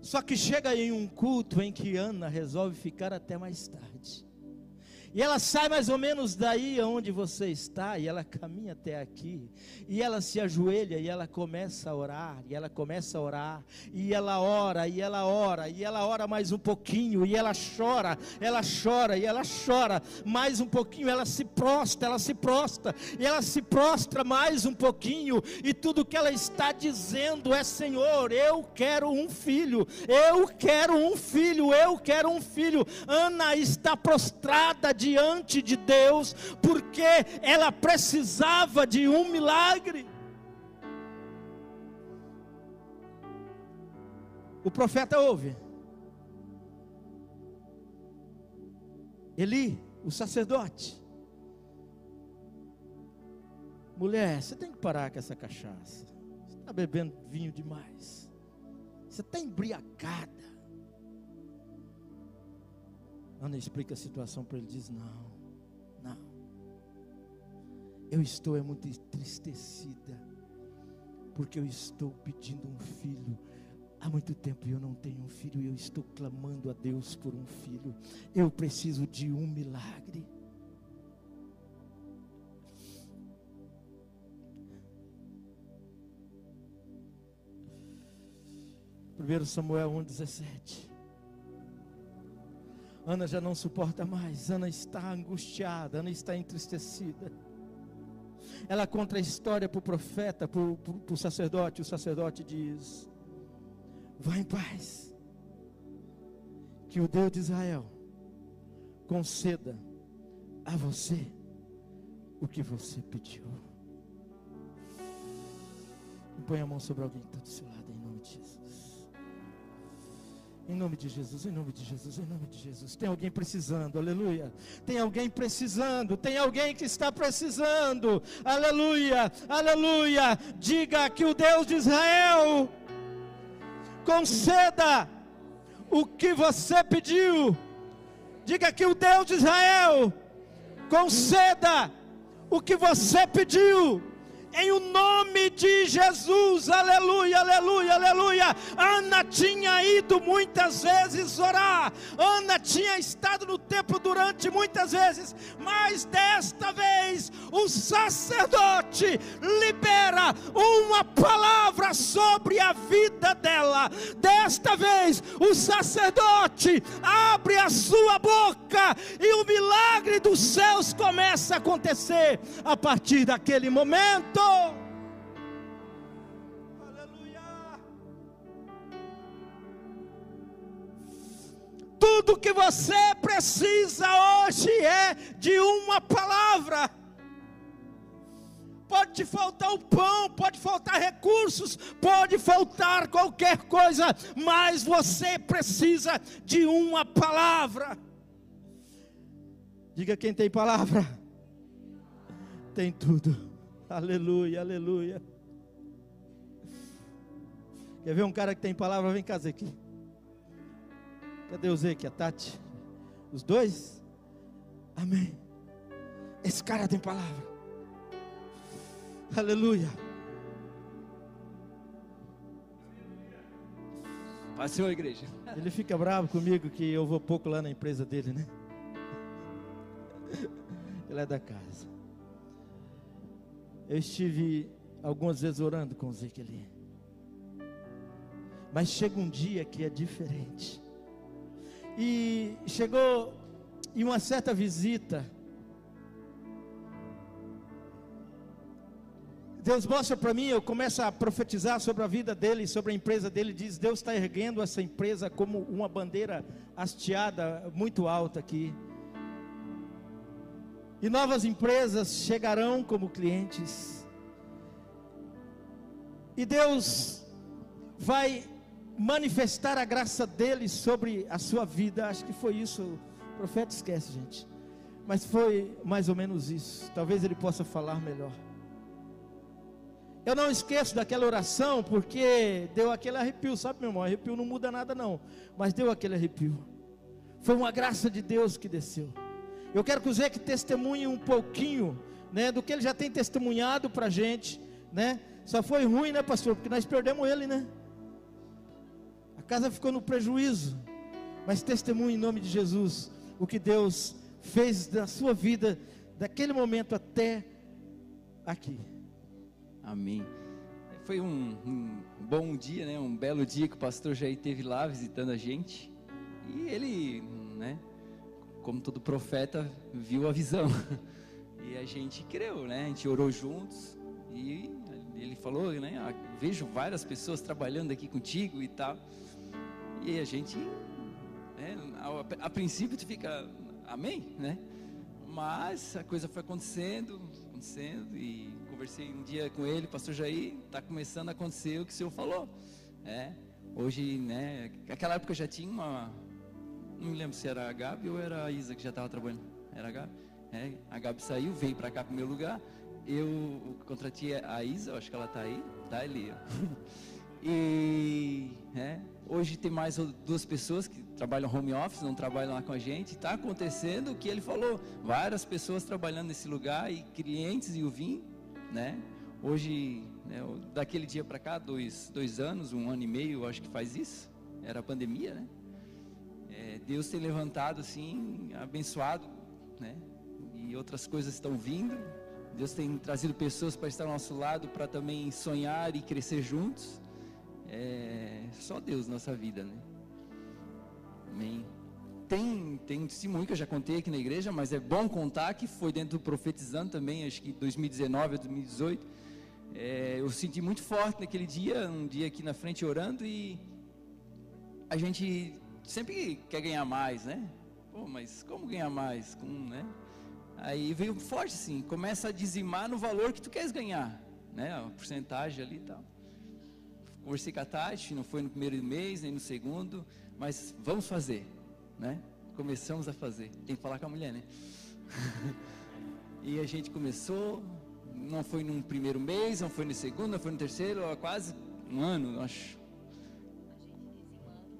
Só que chega em um culto em que Ana resolve ficar até mais tarde. E ela sai mais ou menos daí onde você está, e ela caminha até aqui, e ela se ajoelha, e ela começa a orar, e ela começa a orar, e ela ora, e ela ora, e ela ora mais um pouquinho, e ela chora, ela chora, e ela chora, mais um pouquinho, ela se prostra, ela se prostra, e ela se prostra mais um pouquinho, e tudo que ela está dizendo é: Senhor, eu quero um filho, eu quero um filho, eu quero um filho. Ana está prostrada de diante de Deus, porque ela precisava de um milagre. O profeta ouve. Eli, o sacerdote. Mulher, você tem que parar com essa cachaça. Você está bebendo vinho demais. Você está embriagada. Ana explica a situação para ele, diz: Não, não. Eu estou é muito entristecida, porque eu estou pedindo um filho. Há muito tempo eu não tenho um filho e eu estou clamando a Deus por um filho. Eu preciso de um milagre. Primeiro Samuel 1,17 Ana já não suporta mais, Ana está angustiada, Ana está entristecida. Ela conta a história para o profeta, para o sacerdote. O sacerdote diz: Vá em paz, que o Deus de Israel conceda a você o que você pediu. Põe a mão sobre alguém que está do seu lado. Em nome de Jesus, em nome de Jesus, em nome de Jesus. Tem alguém precisando, aleluia. Tem alguém precisando, tem alguém que está precisando, aleluia, aleluia. Diga que o Deus de Israel conceda o que você pediu. Diga que o Deus de Israel conceda o que você pediu em o nome de Jesus, aleluia, aleluia, aleluia. Ana tinha ido muitas vezes orar, Ana tinha estado no templo durante muitas vezes, mas desta vez o sacerdote libera uma palavra sobre a vida dela. Desta vez o sacerdote abre a sua boca e o milagre dos céus começa a acontecer a partir daquele momento. Aleluia. Tudo que você precisa hoje é de uma palavra. Pode te faltar o pão, pode faltar recursos, pode faltar qualquer coisa, mas você precisa de uma palavra. Diga quem tem palavra, tem tudo. Aleluia, aleluia. Quer ver um cara que tem palavra? Vem cá, aqui. Cadê o Zeque, a Tati? Os dois? Amém. Esse cara tem palavra. Aleluia. Passeou a igreja. Ele fica bravo comigo que eu vou pouco lá na empresa dele, né? Ele é da casa. Eu estive algumas vezes orando com o Zequeli. Mas chega um dia que é diferente. E chegou em uma certa visita. Deus mostra para mim, eu começo a profetizar sobre a vida dele, sobre a empresa dele. Diz: Deus está erguendo essa empresa como uma bandeira hasteada muito alta aqui. E novas empresas chegarão como clientes. E Deus vai manifestar a graça dele sobre a sua vida. Acho que foi isso. O profeta esquece, gente. Mas foi mais ou menos isso. Talvez ele possa falar melhor. Eu não esqueço daquela oração, porque deu aquele arrepio, sabe, meu irmão? Arrepio não muda nada, não. Mas deu aquele arrepio. Foi uma graça de Deus que desceu. Eu quero que o Zé que testemunhe um pouquinho, né, do que ele já tem testemunhado para a gente, né? Só foi ruim, né, pastor? Porque nós perdemos ele, né? A casa ficou no prejuízo. Mas testemunhe em nome de Jesus o que Deus fez da sua vida, daquele momento até aqui. Amém. Foi um, um, bom dia, né? Um belo dia que o pastor Jair teve lá visitando a gente. E ele, né? Como todo profeta, viu a visão. E a gente creu, né? A gente orou juntos e ele falou, né? Ah, vejo várias pessoas trabalhando aqui contigo e tal. E a gente, né? a, a princípio tu fica, amém, né? Mas a coisa foi acontecendo, acontecendo e conversei um dia com ele, pastor Jair, está começando a acontecer o que o senhor falou, né? Hoje, né? Naquela época já tinha uma não me lembro se era a Gabi ou era a Isa que já estava trabalhando. Era a Gabi? É, a Gabi saiu, veio para cá para o meu lugar. Eu contratei a Isa, acho que ela está aí. Está ali. [laughs] E é, hoje tem mais duas pessoas que trabalham home office, não trabalham lá com a gente. Está acontecendo o que ele falou. Várias pessoas trabalhando nesse lugar e clientes e o vinho, né? Hoje, né, daquele dia para cá, dois, dois anos, um ano e meio, acho que faz isso. Era a pandemia, né? É, Deus tem levantado assim, abençoado, né? E outras coisas estão vindo. Deus tem trazido pessoas para estar ao nosso lado, para também sonhar e crescer juntos. É só Deus nossa vida, né? Amém. Tem, tem testemunho que eu já contei aqui na igreja, mas é bom contar que foi dentro do profetizando também, acho que 2019 ou 2018. É, eu senti muito forte naquele dia, um dia aqui na frente orando e a gente sempre quer ganhar mais, né? Pô, mas como ganhar mais? Com, né? Aí veio forte assim, começa a dizimar no valor que tu queres ganhar, né? A porcentagem ali e tal. Conversei com a Tati, não foi no primeiro mês, nem no segundo, mas vamos fazer, né? Começamos a fazer. Tem que falar com a mulher, né? [laughs] e a gente começou, não foi no primeiro mês, não foi no segundo, não foi no terceiro, quase um ano, acho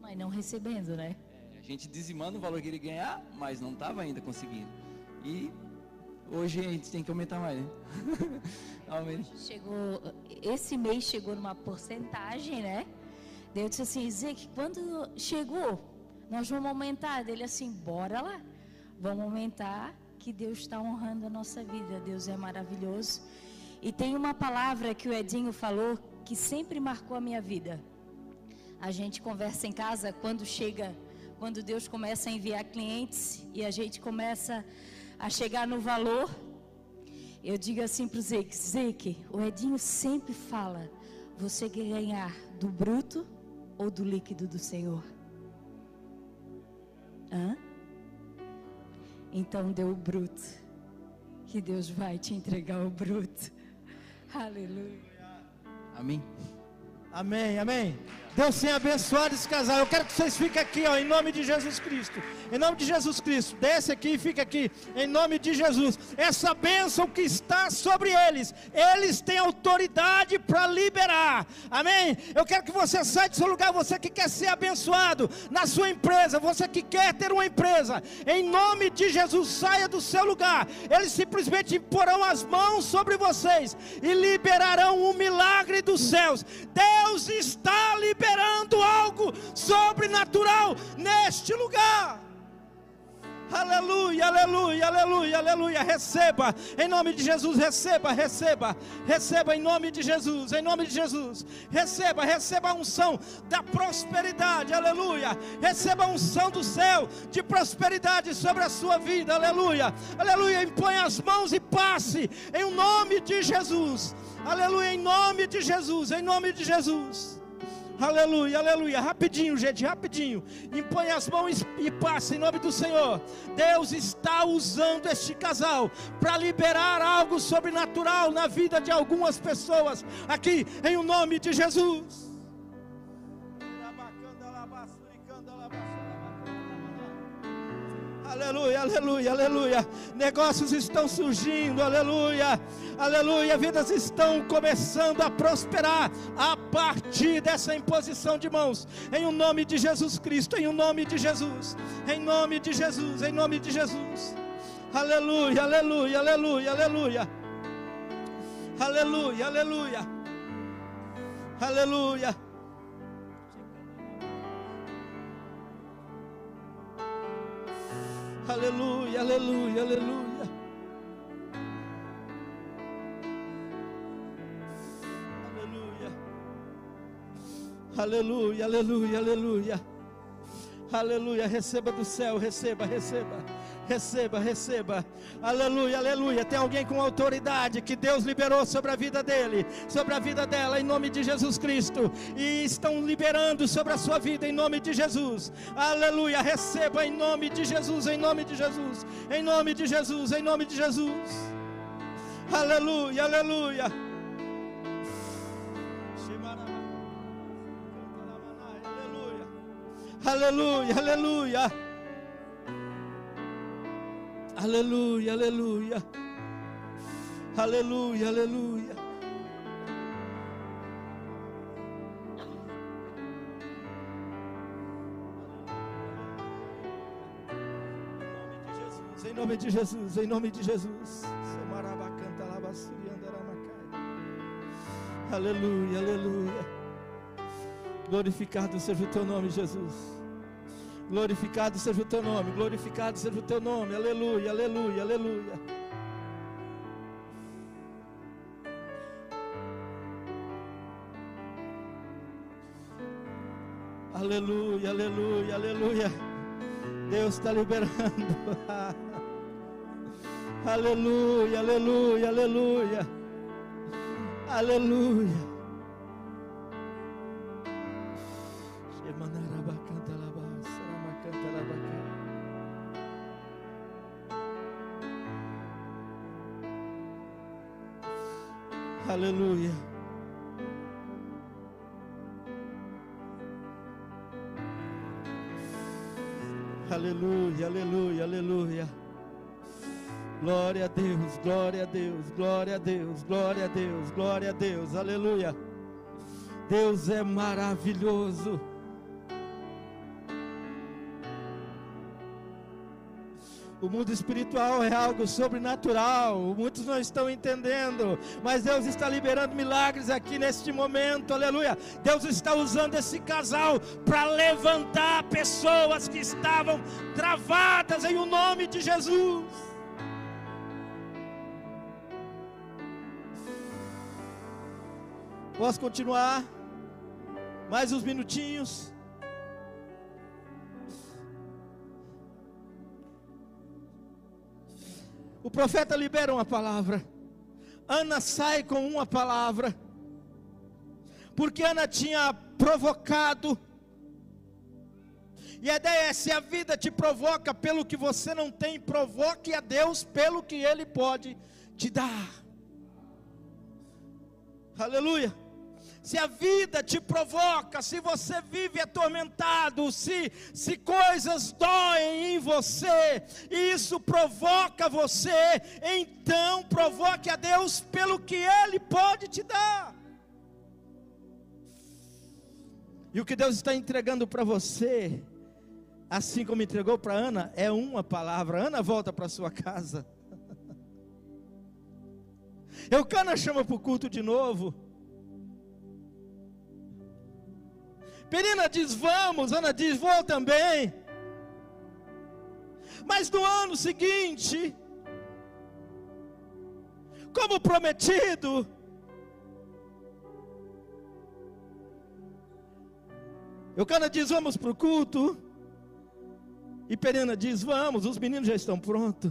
mas não recebendo, né? É, a gente dizimando o valor que ele ganhar, mas não estava ainda conseguindo. E hoje a gente tem que aumentar mais, né? [laughs] chegou, esse mês chegou numa porcentagem, né? Deus disse assim, Zé, que quando chegou, nós vamos aumentar. Ele assim, bora lá, vamos aumentar, que Deus está honrando a nossa vida. Deus é maravilhoso. E tem uma palavra que o Edinho falou que sempre marcou a minha vida. A gente conversa em casa quando chega, quando Deus começa a enviar clientes e a gente começa a chegar no valor eu digo assim para o Zeque, Zeque, o Edinho sempre fala, você quer ganhar do bruto ou do líquido do Senhor? Hã? Então deu o bruto, que Deus vai te entregar o bruto. [laughs] Aleluia. Amém. Amém, amém. Deus tenha abençoado esse casal. Eu quero que vocês fiquem aqui, ó, em nome de Jesus Cristo. Em nome de Jesus Cristo. Desce aqui e fica aqui, em nome de Jesus. Essa bênção que está sobre eles, eles têm autoridade para liberar. Amém? Eu quero que você saia do seu lugar, você que quer ser abençoado na sua empresa, você que quer ter uma empresa. Em nome de Jesus, saia do seu lugar. Eles simplesmente porão as mãos sobre vocês e liberarão o milagre dos céus. Deus está liberando esperando algo sobrenatural neste lugar. Aleluia, aleluia, aleluia, aleluia. Receba, em nome de Jesus, receba, receba, receba em nome de Jesus, em nome de Jesus. Receba, receba a unção da prosperidade, aleluia. Receba a unção do céu de prosperidade sobre a sua vida, aleluia, aleluia. Impõe as mãos e passe, em nome de Jesus, aleluia, em nome de Jesus, em nome de Jesus. Aleluia, aleluia. Rapidinho, gente, rapidinho. Impõe as mãos e passe em nome do Senhor. Deus está usando este casal para liberar algo sobrenatural na vida de algumas pessoas aqui em o nome de Jesus. Aleluia, aleluia, aleluia. Negócios estão surgindo, aleluia, aleluia. Vidas estão começando a prosperar a partir dessa imposição de mãos. Em o nome de Jesus Cristo, em o nome de Jesus, em nome de Jesus, em nome de Jesus. Aleluia, aleluia, aleluia, aleluia. Aleluia, aleluia. Aleluia. Aleluia, aleluia, aleluia. Aleluia. Aleluia, aleluia, aleluia. Aleluia, receba do céu, receba, receba. Receba, receba. Aleluia, aleluia. Tem alguém com autoridade que Deus liberou sobre a vida dele, sobre a vida dela, em nome de Jesus Cristo. E estão liberando sobre a sua vida, em nome de Jesus. Aleluia. Receba em nome de Jesus, em nome de Jesus, em nome de Jesus, em nome de Jesus. Aleluia, aleluia. Aleluia, aleluia. Aleluia, aleluia. Aleluia, aleluia. Em nome de Jesus, em nome de Jesus. Aleluia, aleluia. Glorificado seja o teu nome, Jesus. Glorificado seja o teu nome, glorificado seja o teu nome, aleluia, aleluia, aleluia. Aleluia, aleluia, aleluia. Deus está liberando. [laughs] aleluia, aleluia, aleluia. Aleluia. Aleluia. Aleluia, aleluia, aleluia. Glória a Deus, glória a Deus, glória a Deus, glória a Deus, glória a Deus, aleluia. Deus é maravilhoso. O mundo espiritual é algo sobrenatural, muitos não estão entendendo, mas Deus está liberando milagres aqui neste momento, aleluia. Deus está usando esse casal para levantar pessoas que estavam travadas em o nome de Jesus. Posso continuar? Mais uns minutinhos. O profeta libera uma palavra. Ana sai com uma palavra. Porque Ana tinha provocado. E a ideia é: se a vida te provoca pelo que você não tem, provoque a Deus pelo que Ele pode te dar. Aleluia se a vida te provoca, se você vive atormentado, se, se coisas doem em você, e isso provoca você, então provoque a Deus pelo que Ele pode te dar. E o que Deus está entregando para você, assim como entregou para Ana, é uma palavra. Ana volta para sua casa. [laughs] Eucana chama para o culto de novo. Penina diz vamos, Ana diz vou também. Mas no ano seguinte, como prometido, Eucana diz vamos para o culto. E Penina diz vamos, os meninos já estão prontos.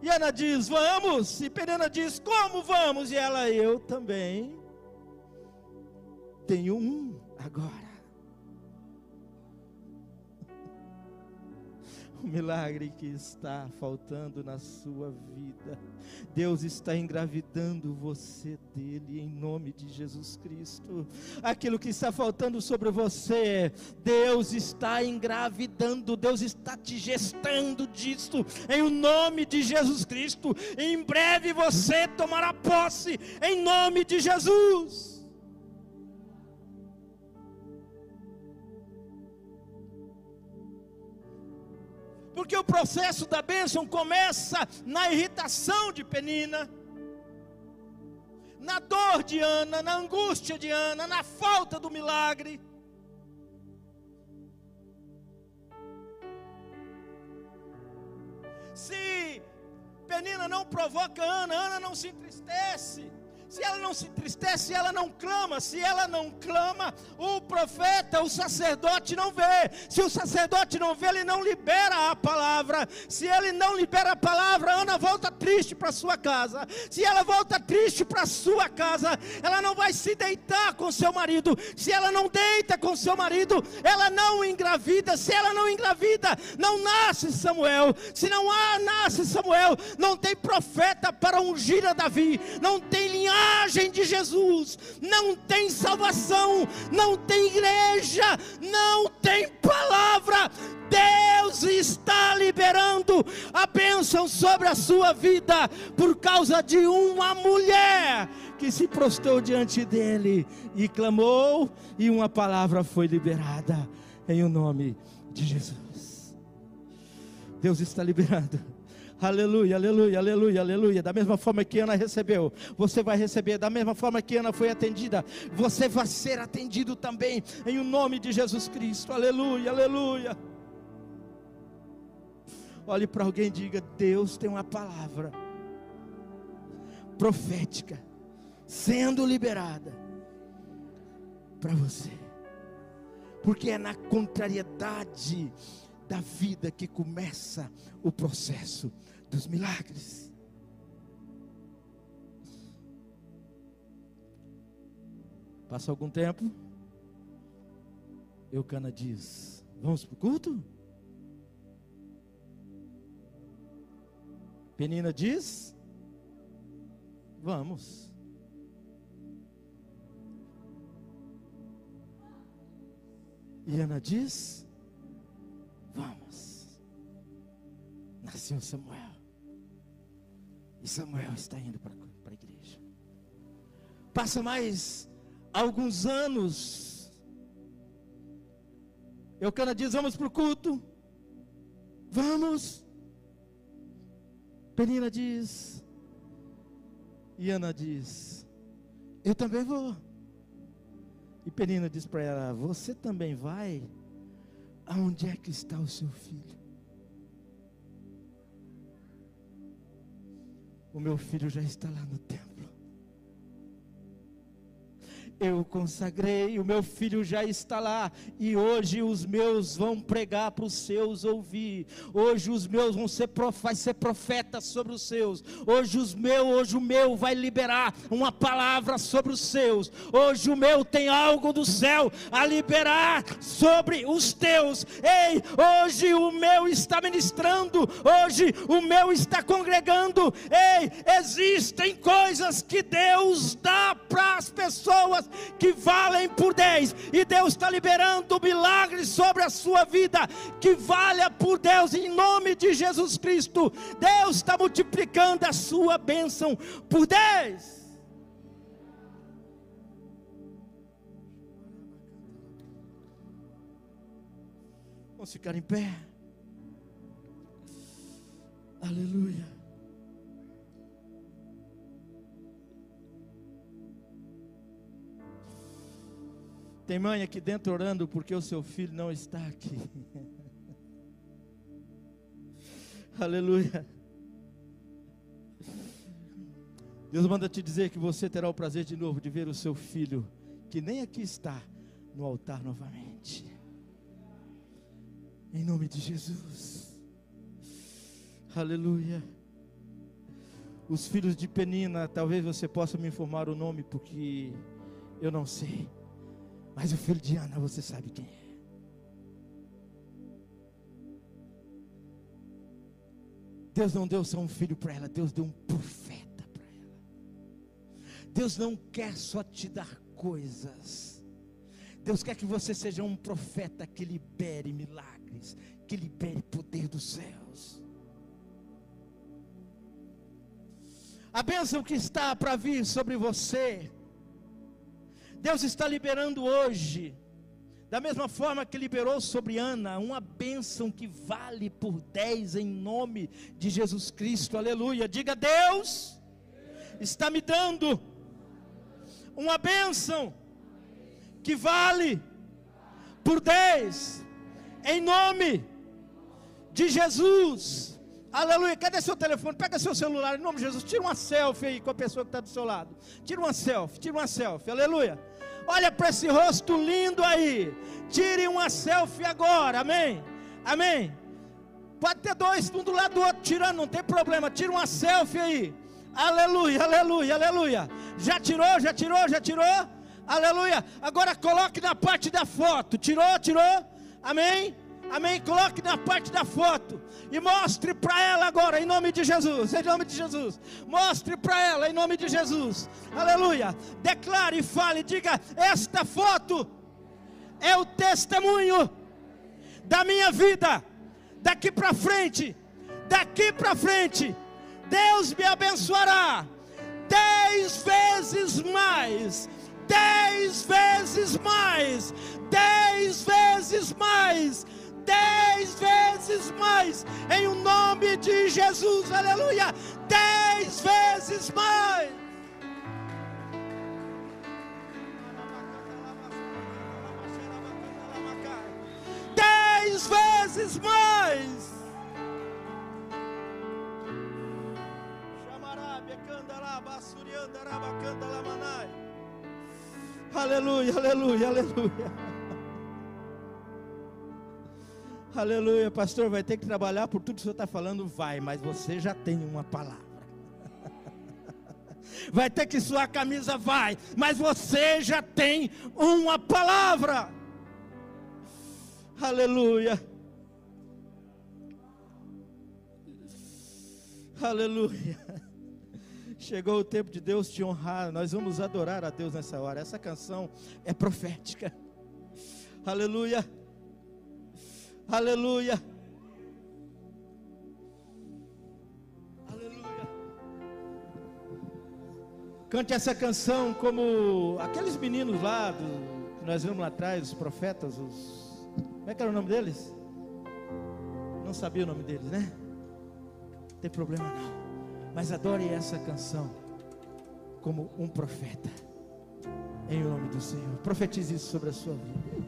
E Ana diz vamos, e Penina diz como vamos, e ela eu também tenho um agora. O milagre que está faltando na sua vida, Deus está engravidando você dele em nome de Jesus Cristo. Aquilo que está faltando sobre você, Deus está engravidando, Deus está te gestando disso em nome de Jesus Cristo. Em breve você tomará posse em nome de Jesus. Porque o processo da bênção começa na irritação de Penina, na dor de Ana, na angústia de Ana, na falta do milagre. Se Penina não provoca Ana, Ana não se entristece. Se ela não se entristece, ela não clama. Se ela não clama, o profeta, o sacerdote não vê. Se o sacerdote não vê, ele não libera a palavra. Se ele não libera a palavra, Ana volta triste para sua casa. Se ela volta triste para sua casa, ela não vai se deitar com seu marido. Se ela não deita com seu marido, ela não engravida. Se ela não engravida, não nasce Samuel. Se não há nasce Samuel, não tem profeta para ungir a Davi. Não tem linhagem linhagem de Jesus não tem salvação, não tem igreja, não tem palavra. Deus está liberando a bênção sobre a sua vida por causa de uma mulher que se prostou diante dele e clamou, e uma palavra foi liberada em o nome de Jesus. Deus está liberando Aleluia, aleluia, aleluia, aleluia. Da mesma forma que Ana recebeu, você vai receber. Da mesma forma que Ana foi atendida, você vai ser atendido também. Em o nome de Jesus Cristo. Aleluia, aleluia. Olhe para alguém e diga: Deus tem uma palavra profética sendo liberada para você. Porque é na contrariedade da vida que começa o processo dos milagres. Passa algum tempo, Eucana diz: Vamos para o culto? Penina diz: Vamos. E Ana diz: Vamos. Nasceu Samuel. Samuel está indo para a igreja. Passa mais alguns anos. Eucana diz: Vamos para o culto. Vamos. Penina diz. E Ana diz: Eu também vou. E Penina diz para ela: Você também vai? Aonde é que está o seu filho? O meu filho já está lá no templo eu consagrei, o meu filho já está lá, e hoje os meus vão pregar para os seus ouvir. Hoje os meus vão ser vai ser profeta sobre os seus. Hoje os meus, hoje o meu vai liberar uma palavra sobre os seus. Hoje o meu tem algo do céu a liberar sobre os teus. Ei, hoje o meu está ministrando, hoje o meu está congregando. Ei, existem coisas que Deus dá para as pessoas que valem por 10, e Deus está liberando milagres sobre a sua vida, que valha por Deus, em nome de Jesus Cristo. Deus está multiplicando a sua bênção por 10. Vamos ficar em pé. Aleluia. Tem mãe aqui dentro orando porque o seu filho não está aqui. [laughs] Aleluia. Deus manda te dizer que você terá o prazer de novo de ver o seu filho, que nem aqui está, no altar novamente. Em nome de Jesus. Aleluia. Os filhos de Penina, talvez você possa me informar o nome, porque eu não sei. Mas o filho de Ana, você sabe quem é. Deus não deu só um filho para ela, Deus deu um profeta para ela. Deus não quer só te dar coisas. Deus quer que você seja um profeta que libere milagres, que libere poder dos céus. A bênção que está para vir sobre você Deus está liberando hoje, da mesma forma que liberou sobre Ana, uma bênção que vale por dez em nome de Jesus Cristo, aleluia. Diga, Deus está me dando uma bênção que vale por dez em nome de Jesus. Aleluia. Cadê seu telefone? Pega seu celular em nome de Jesus. Tira uma selfie aí com a pessoa que está do seu lado. Tira uma selfie, tira uma selfie. Aleluia. Olha para esse rosto lindo aí. Tire uma selfie agora. Amém. Amém. Pode ter dois, um do lado do outro, tirando, não tem problema. Tira uma selfie aí. Aleluia, aleluia, aleluia. Já tirou, já tirou, já tirou? Aleluia. Agora coloque na parte da foto. Tirou, tirou? Amém? Amém? Coloque na parte da foto e mostre para ela agora, em nome de Jesus. Em nome de Jesus. Mostre para ela, em nome de Jesus. Aleluia. Declare fale, diga: Esta foto é o testemunho da minha vida. Daqui para frente, daqui para frente, Deus me abençoará dez vezes mais dez vezes mais, dez vezes mais, dez vezes mais, em o nome de Jesus, aleluia, dez vezes mais. Dez vezes mais. Aleluia, aleluia, aleluia. Aleluia, pastor, vai ter que trabalhar por tudo que o senhor está falando? Vai, mas você já tem uma palavra. [laughs] Vai ter que suar a camisa? Vai, mas você já tem uma palavra. Aleluia. Aleluia. [laughs] Chegou o tempo de Deus te honrar. Nós vamos adorar a Deus nessa hora. Essa canção é profética. Aleluia. Aleluia. Aleluia. Cante essa canção como aqueles meninos lá do, que nós vimos lá atrás, os profetas, os. Como é que era o nome deles? Não sabia o nome deles, né? Não tem problema não. Mas adore essa canção como um profeta. Em nome do Senhor. Profetize isso sobre a sua vida.